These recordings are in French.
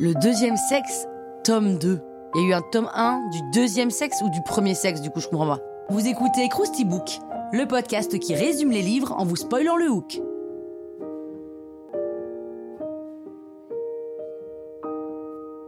Le deuxième sexe, tome 2. Il y a eu un tome 1 du deuxième sexe ou du premier sexe, du coup je. Vous écoutez Krusty Book, le podcast qui résume les livres en vous spoilant le hook.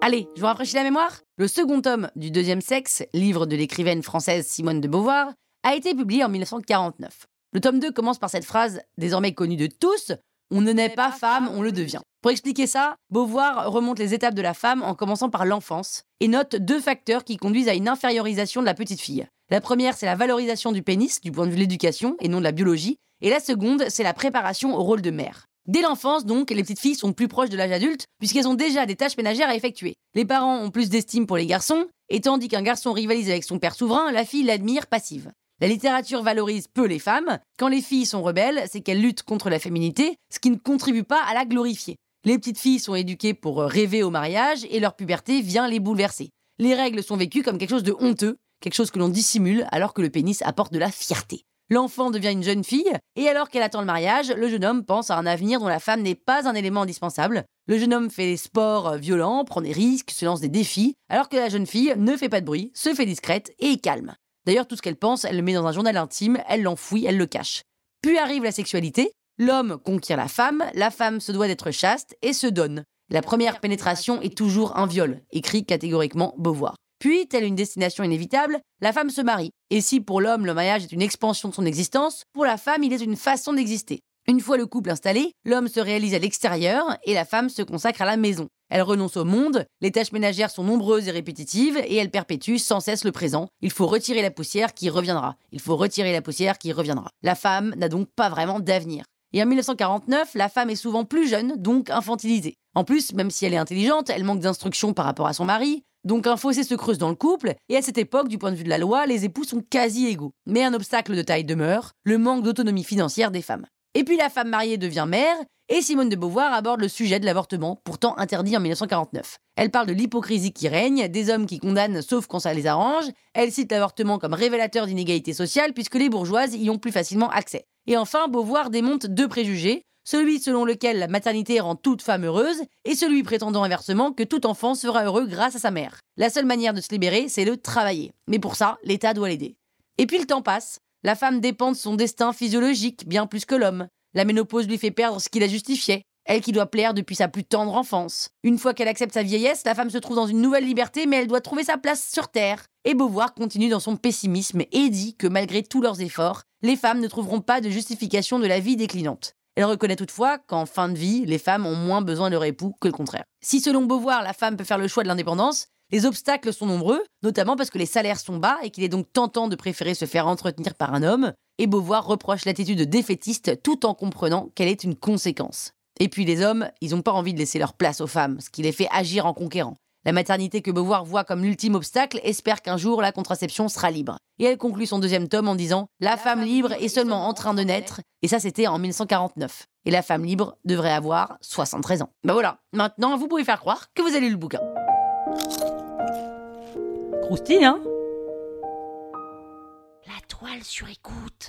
Allez, je vous rafraîchis la mémoire Le second tome du deuxième sexe, livre de l'écrivaine française Simone de Beauvoir, a été publié en 1949. Le tome 2 commence par cette phrase, désormais connue de tous, on ne naît pas femme, on le devient. Pour expliquer ça, Beauvoir remonte les étapes de la femme en commençant par l'enfance et note deux facteurs qui conduisent à une infériorisation de la petite fille. La première, c'est la valorisation du pénis du point de vue de l'éducation et non de la biologie, et la seconde, c'est la préparation au rôle de mère. Dès l'enfance, donc, les petites filles sont plus proches de l'âge adulte puisqu'elles ont déjà des tâches ménagères à effectuer. Les parents ont plus d'estime pour les garçons, et tandis qu'un garçon rivalise avec son père souverain, la fille l'admire passive. La littérature valorise peu les femmes. Quand les filles sont rebelles, c'est qu'elles luttent contre la féminité, ce qui ne contribue pas à la glorifier. Les petites filles sont éduquées pour rêver au mariage et leur puberté vient les bouleverser. Les règles sont vécues comme quelque chose de honteux, quelque chose que l'on dissimule alors que le pénis apporte de la fierté. L'enfant devient une jeune fille, et alors qu'elle attend le mariage, le jeune homme pense à un avenir dont la femme n'est pas un élément indispensable. Le jeune homme fait des sports violents, prend des risques, se lance des défis, alors que la jeune fille ne fait pas de bruit, se fait discrète et calme. D'ailleurs, tout ce qu'elle pense, elle le met dans un journal intime, elle l'enfouit, elle le cache. Puis arrive la sexualité. L'homme conquiert la femme, la femme se doit d'être chaste et se donne. La première pénétration est toujours un viol, écrit catégoriquement Beauvoir. Puis, telle une destination inévitable, la femme se marie. Et si pour l'homme le mariage est une expansion de son existence, pour la femme il est une façon d'exister. Une fois le couple installé, l'homme se réalise à l'extérieur et la femme se consacre à la maison. Elle renonce au monde, les tâches ménagères sont nombreuses et répétitives et elle perpétue sans cesse le présent. Il faut retirer la poussière qui reviendra. Il faut retirer la poussière qui reviendra. La femme n'a donc pas vraiment d'avenir. Et en 1949, la femme est souvent plus jeune, donc infantilisée. En plus, même si elle est intelligente, elle manque d'instruction par rapport à son mari, donc un fossé se creuse dans le couple, et à cette époque, du point de vue de la loi, les époux sont quasi égaux. Mais un obstacle de taille demeure, le manque d'autonomie financière des femmes. Et puis la femme mariée devient mère, et Simone de Beauvoir aborde le sujet de l'avortement, pourtant interdit en 1949. Elle parle de l'hypocrisie qui règne, des hommes qui condamnent sauf quand ça les arrange, elle cite l'avortement comme révélateur d'inégalité sociale puisque les bourgeoises y ont plus facilement accès. Et enfin, Beauvoir démonte deux préjugés, celui selon lequel la maternité rend toute femme heureuse, et celui prétendant inversement que tout enfant sera heureux grâce à sa mère. La seule manière de se libérer, c'est de travailler. Mais pour ça, l'État doit l'aider. Et puis le temps passe, la femme dépend de son destin physiologique bien plus que l'homme. La ménopause lui fait perdre ce qui la justifiait. Elle qui doit plaire depuis sa plus tendre enfance. Une fois qu'elle accepte sa vieillesse, la femme se trouve dans une nouvelle liberté, mais elle doit trouver sa place sur Terre. Et Beauvoir continue dans son pessimisme et dit que malgré tous leurs efforts, les femmes ne trouveront pas de justification de la vie déclinante. Elle reconnaît toutefois qu'en fin de vie, les femmes ont moins besoin de leur époux que le contraire. Si selon Beauvoir, la femme peut faire le choix de l'indépendance, les obstacles sont nombreux, notamment parce que les salaires sont bas et qu'il est donc tentant de préférer se faire entretenir par un homme, et Beauvoir reproche l'attitude défaitiste tout en comprenant qu'elle est une conséquence. Et puis les hommes, ils n'ont pas envie de laisser leur place aux femmes, ce qui les fait agir en conquérant. La maternité que Beauvoir voit comme l'ultime obstacle espère qu'un jour la contraception sera libre. Et elle conclut son deuxième tome en disant La femme libre est seulement en train de naître, et ça c'était en 1949. Et la femme libre devrait avoir 73 ans. Ben voilà, maintenant vous pouvez faire croire que vous avez lu le bouquin. Hein La toile sur écoute.